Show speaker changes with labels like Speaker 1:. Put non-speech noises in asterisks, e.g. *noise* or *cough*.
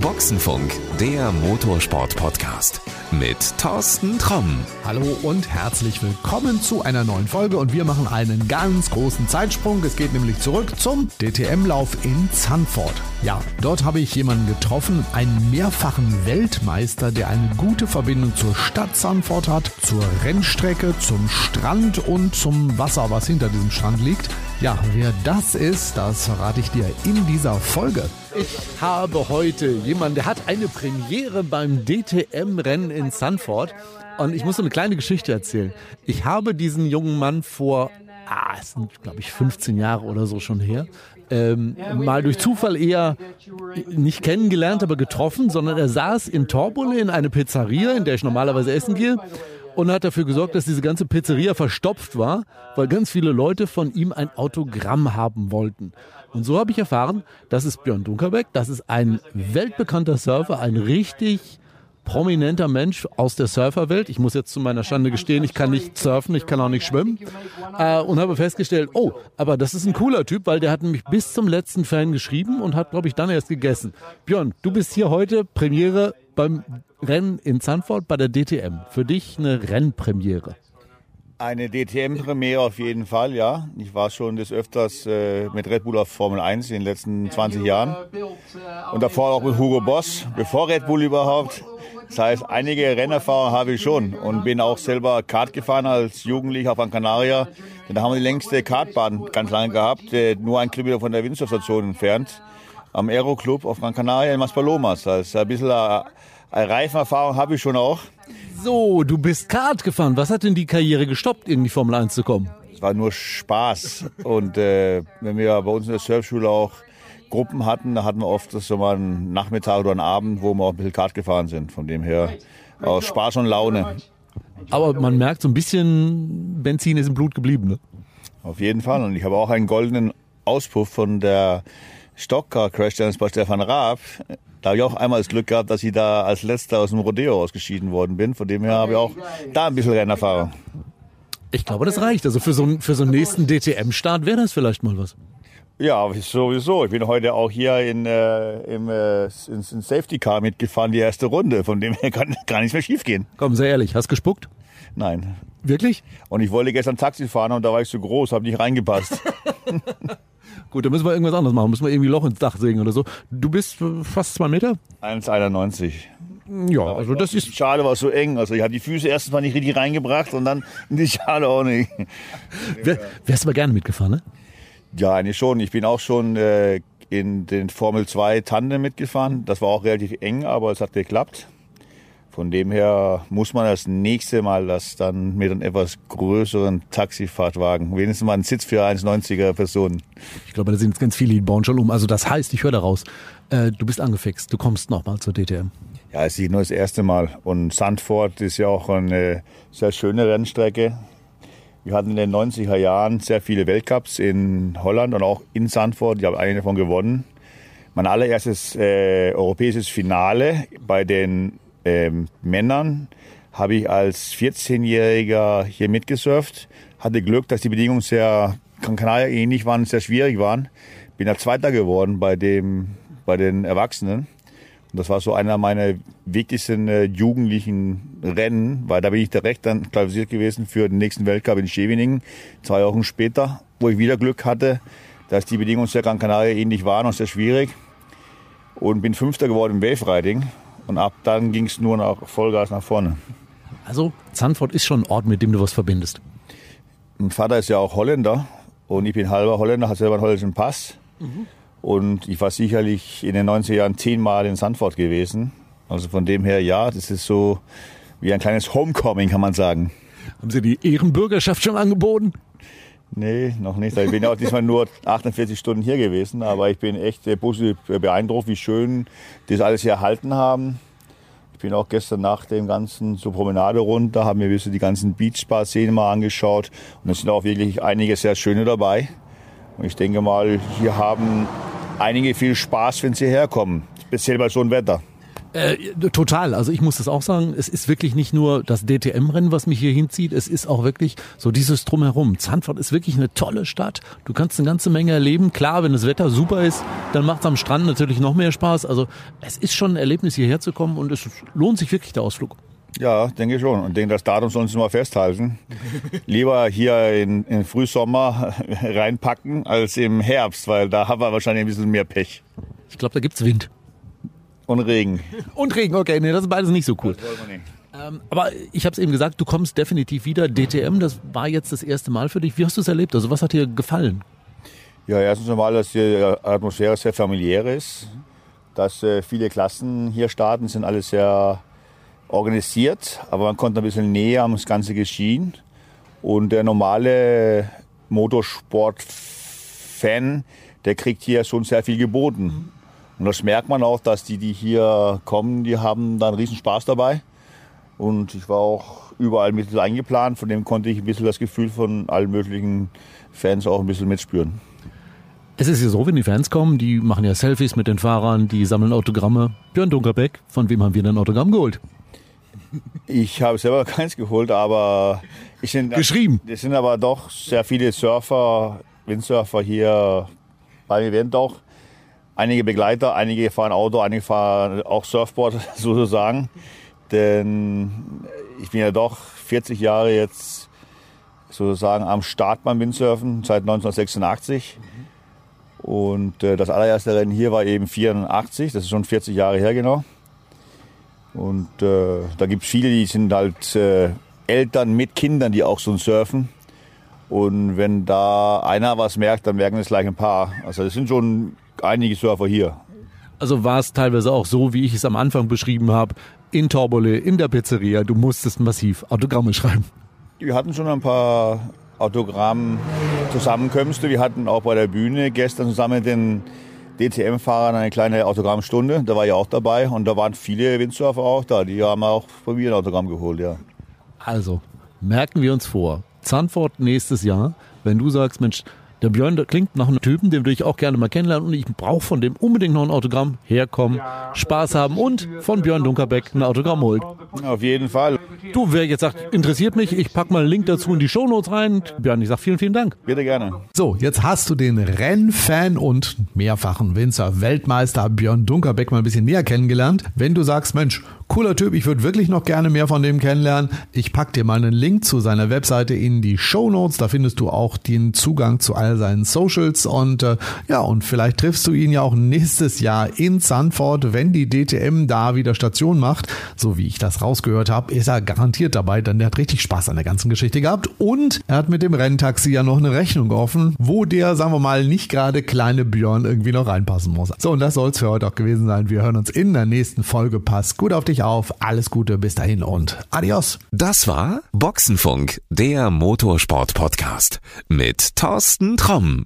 Speaker 1: Boxenfunk, der Motorsport-Podcast mit Thorsten Tromm.
Speaker 2: Hallo und herzlich willkommen zu einer neuen Folge und wir machen einen ganz großen Zeitsprung. Es geht nämlich zurück zum DTM-Lauf in Zandvoort. Ja, dort habe ich jemanden getroffen, einen mehrfachen Weltmeister, der eine gute Verbindung zur Stadt Zandvoort hat, zur Rennstrecke, zum Strand und zum Wasser, was hinter diesem Strand liegt. Ja, wer das ist, das verrate ich dir in dieser Folge. Ich habe heute jemanden, der hat eine Premiere beim DTM-Rennen in Sanford. Und ich muss so eine kleine Geschichte erzählen. Ich habe diesen jungen Mann vor, ah, es sind, glaube ich, 15 Jahre oder so schon her, ähm, mal durch Zufall eher nicht kennengelernt, aber getroffen, sondern er saß in Torbole in eine Pizzeria, in der ich normalerweise essen gehe und hat dafür gesorgt, dass diese ganze Pizzeria verstopft war, weil ganz viele Leute von ihm ein Autogramm haben wollten. Und so habe ich erfahren, das ist Björn Dunkerbeck, das ist ein weltbekannter Surfer, ein richtig prominenter Mensch aus der Surferwelt. Ich muss jetzt zu meiner Schande gestehen, ich kann nicht surfen, ich kann auch nicht schwimmen. Äh, und habe festgestellt, oh, aber das ist ein cooler Typ, weil der hat nämlich bis zum letzten Fan geschrieben und hat, glaube ich, dann erst gegessen. Björn, du bist hier heute Premiere beim Rennen in Zandvoort bei der DTM. Für dich eine Rennpremiere.
Speaker 3: Eine DTM-Premiere auf jeden Fall, ja. Ich war schon des Öfters äh, mit Red Bull auf Formel 1 in den letzten 20 Jahren. Und davor auch mit Hugo Boss, bevor Red Bull überhaupt. Das heißt, einige Rennerfahrungen habe ich schon und bin auch selber Kart gefahren als Jugendlicher auf Gran Canaria. Da haben wir die längste Kartbahn ganz lange gehabt, äh, nur ein Kilometer von der Windsurfstation entfernt. Am Aero Club auf Gran Canaria in Maspalomas. Also ein bisschen eine Reifenerfahrung habe ich schon auch.
Speaker 2: So, du bist Kart gefahren. Was hat denn die Karriere gestoppt, in die Formel 1 zu kommen?
Speaker 3: Es war nur Spaß. Und äh, wenn wir bei uns in der Surfschule auch Gruppen hatten, da hatten wir oft so mal einen Nachmittag oder einen Abend, wo wir auch ein bisschen Kart gefahren sind. Von dem her aus Spaß und Laune.
Speaker 2: Aber man merkt, so ein bisschen Benzin ist im Blut geblieben, ne?
Speaker 3: Auf jeden Fall. Und ich habe auch einen goldenen Auspuff von der Stockcar Crash Challenge bei Stefan Raab. Da habe ich auch einmal das Glück gehabt, dass ich da als letzter aus dem Rodeo ausgeschieden worden bin. Von dem her habe ich auch da ein bisschen Rennerfahrung.
Speaker 2: Ich glaube, das reicht. Also für so, einen, für so einen nächsten DTM-Start wäre das vielleicht mal was.
Speaker 3: Ja, sowieso. Ich bin heute auch hier in, äh, im äh, in, in Safety Car mitgefahren, die erste Runde. Von dem her *laughs* kann gar nichts mehr schief gehen.
Speaker 2: Komm, sehr ehrlich, hast gespuckt?
Speaker 3: Nein.
Speaker 2: Wirklich?
Speaker 3: Und ich wollte gestern Taxi fahren und da war ich zu groß, habe nicht reingepasst. *laughs*
Speaker 2: Gut, dann müssen wir irgendwas anderes machen. Müssen wir irgendwie Loch ins Dach sägen oder so. Du bist fast zwei Meter?
Speaker 3: 1,91.
Speaker 2: Ja, also das ist.
Speaker 3: Die Schale war so eng. Also ich habe die Füße erstens mal nicht richtig reingebracht und dann *laughs* die Schale auch nicht.
Speaker 2: Wär, wärst du aber gerne mitgefahren, ne?
Speaker 3: Ja, eigentlich schon. Ich bin auch schon äh, in den Formel 2 Tandem mitgefahren. Das war auch relativ eng, aber es hat geklappt. Von dem her muss man das nächste Mal das dann mit einem etwas größeren Taxifahrt wagen. Wenigstens mal einen Sitz für 1,90er Personen.
Speaker 2: Ich glaube, da sind jetzt ganz viele, die bauen schon um. Also das heißt, ich höre daraus, äh, du bist angefixt, du kommst nochmal zur DTM.
Speaker 3: Ja, es ist nur das erste Mal. Und Sandford ist ja auch eine sehr schöne Rennstrecke. Wir hatten in den 90er Jahren sehr viele Weltcups in Holland und auch in Sandford. Ich habe eine davon gewonnen. Mein allererstes äh, europäisches Finale bei den ähm, Männern habe ich als 14-Jähriger hier mitgesurft. Hatte Glück, dass die Bedingungen sehr Gran Canaria ähnlich waren, sehr schwierig waren. Bin da Zweiter geworden bei dem, bei den Erwachsenen. Und das war so einer meiner wichtigsten äh, jugendlichen Rennen, weil da bin ich direkt dann qualifiziert gewesen für den nächsten Weltcup in Scheveningen, zwei Wochen später, wo ich wieder Glück hatte, dass die Bedingungen sehr Gran Canaria ähnlich waren und sehr schwierig. Und bin Fünfter geworden im Wave Riding. Und ab dann ging es nur noch Vollgas nach vorne.
Speaker 2: Also Zandvoort ist schon ein Ort, mit dem du was verbindest.
Speaker 3: Mein Vater ist ja auch Holländer und ich bin halber Holländer, hat selber einen holländischen Pass. Mhm. Und ich war sicherlich in den 90er Jahren zehnmal in Sandford gewesen. Also von dem her, ja, das ist so wie ein kleines Homecoming, kann man sagen.
Speaker 2: Haben Sie die Ehrenbürgerschaft schon angeboten?
Speaker 3: Nee, noch nicht. Ich bin auch diesmal nur *laughs* 48 Stunden hier gewesen, aber ich bin echt positiv beeindruckt, wie schön das alles hier erhalten haben. Ich bin auch gestern nach dem Ganzen zur Promenade runter, haben mir ein bisschen die ganzen Beachspa-Szenen mal angeschaut und es sind auch wirklich einige sehr schöne dabei. Und ich denke mal, hier haben einige viel Spaß, wenn sie herkommen, speziell bei so einem Wetter.
Speaker 2: Äh, total. Also ich muss das auch sagen, es ist wirklich nicht nur das DTM-Rennen, was mich hier hinzieht, es ist auch wirklich so dieses Drumherum. Zandvoort ist wirklich eine tolle Stadt. Du kannst eine ganze Menge erleben. Klar, wenn das Wetter super ist, dann macht es am Strand natürlich noch mehr Spaß. Also es ist schon ein Erlebnis, hierher zu kommen und es lohnt sich wirklich der Ausflug.
Speaker 3: Ja, denke ich schon. Und denke, das Datum sollen Sie mal festhalten. *laughs* Lieber hier in, in Frühsommer *laughs* reinpacken als im Herbst, weil da haben wir wahrscheinlich ein bisschen mehr Pech.
Speaker 2: Ich glaube, da gibt's Wind.
Speaker 3: Und Regen.
Speaker 2: Und Regen, okay, nee, das ist beides nicht so cool. Ähm, aber ich habe es eben gesagt, du kommst definitiv wieder. DTM, das war jetzt das erste Mal für dich. Wie hast du es erlebt? Also was hat dir gefallen?
Speaker 3: Ja, erstens einmal, dass die Atmosphäre sehr familiär ist, dass äh, viele Klassen hier starten, sind alle sehr organisiert, aber man konnte ein bisschen näher am Ganze geschehen. Und der normale Motorsport-Fan, der kriegt hier schon sehr viel geboten. Und das merkt man auch, dass die, die hier kommen, die haben da einen riesen Spaß dabei. Und ich war auch überall mit eingeplant, von dem konnte ich ein bisschen das Gefühl von allen möglichen Fans auch ein bisschen mitspüren.
Speaker 2: Es ist ja so, wenn die Fans kommen, die machen ja Selfies mit den Fahrern, die sammeln Autogramme. Björn Dunkerbeck, von wem haben wir denn ein Autogramm geholt?
Speaker 3: Ich habe selber *laughs* keins geholt, aber ich sind,
Speaker 2: Geschrieben.
Speaker 3: Es sind aber doch sehr viele Surfer, Windsurfer hier beim Event auch. Einige Begleiter, einige fahren Auto, einige fahren auch Surfboard *laughs* sozusagen. Denn ich bin ja doch 40 Jahre jetzt sozusagen am Start beim Windsurfen seit 1986. Und äh, das allererste Rennen hier war eben 84, das ist schon 40 Jahre her genau. Und äh, da gibt es viele, die sind halt äh, Eltern mit Kindern, die auch so surfen. Und wenn da einer was merkt, dann merken es gleich ein paar. Also es sind schon einige Surfer hier.
Speaker 2: Also war es teilweise auch so, wie ich es am Anfang beschrieben habe, in Torbole, in der Pizzeria, du musstest massiv Autogramme schreiben.
Speaker 3: Wir hatten schon ein paar Autogramm-Zusammenkünfte. Wir hatten auch bei der Bühne gestern zusammen mit den DTM-Fahrern eine kleine Autogrammstunde. Da war ich auch dabei und da waren viele Windsurfer auch da. Die haben auch von mir ein Autogramm geholt, ja.
Speaker 2: Also, merken wir uns vor. Zandvoort nächstes Jahr, wenn du sagst, Mensch, der Björn der klingt nach einem Typen, den würde ich auch gerne mal kennenlernen und ich brauche von dem unbedingt noch ein Autogramm. Herkommen, Spaß haben und von Björn Dunkerbeck ein Autogramm holt.
Speaker 3: Auf jeden Fall.
Speaker 2: Du, wer jetzt sagt, interessiert mich, ich pack mal einen Link dazu in die Shownotes rein. Björn, ich sag vielen, vielen Dank.
Speaker 3: Bitte gerne.
Speaker 2: So, jetzt hast du den Rennfan und mehrfachen Winzer Weltmeister Björn Dunkerbeck mal ein bisschen näher kennengelernt. Wenn du sagst, Mensch, cooler Typ, ich würde wirklich noch gerne mehr von dem kennenlernen, ich pack dir mal einen Link zu seiner Webseite in die Shownotes. Da findest du auch den Zugang zu all seinen Socials und äh, ja, und vielleicht triffst du ihn ja auch nächstes Jahr in Sanford, wenn die DTM da wieder Station macht. So wie ich das rausgehört habe, ist er garantiert dabei, denn der hat richtig Spaß an der ganzen Geschichte gehabt und er hat mit dem Renntaxi ja noch eine Rechnung offen, wo der, sagen wir mal, nicht gerade kleine Björn irgendwie noch reinpassen muss. So, und das soll es für heute auch gewesen sein. Wir hören uns in der nächsten Folge. Pass gut auf dich auf. Alles Gute bis dahin und adios.
Speaker 1: Das war Boxenfunk, der Motorsport-Podcast mit Thorsten Tromm.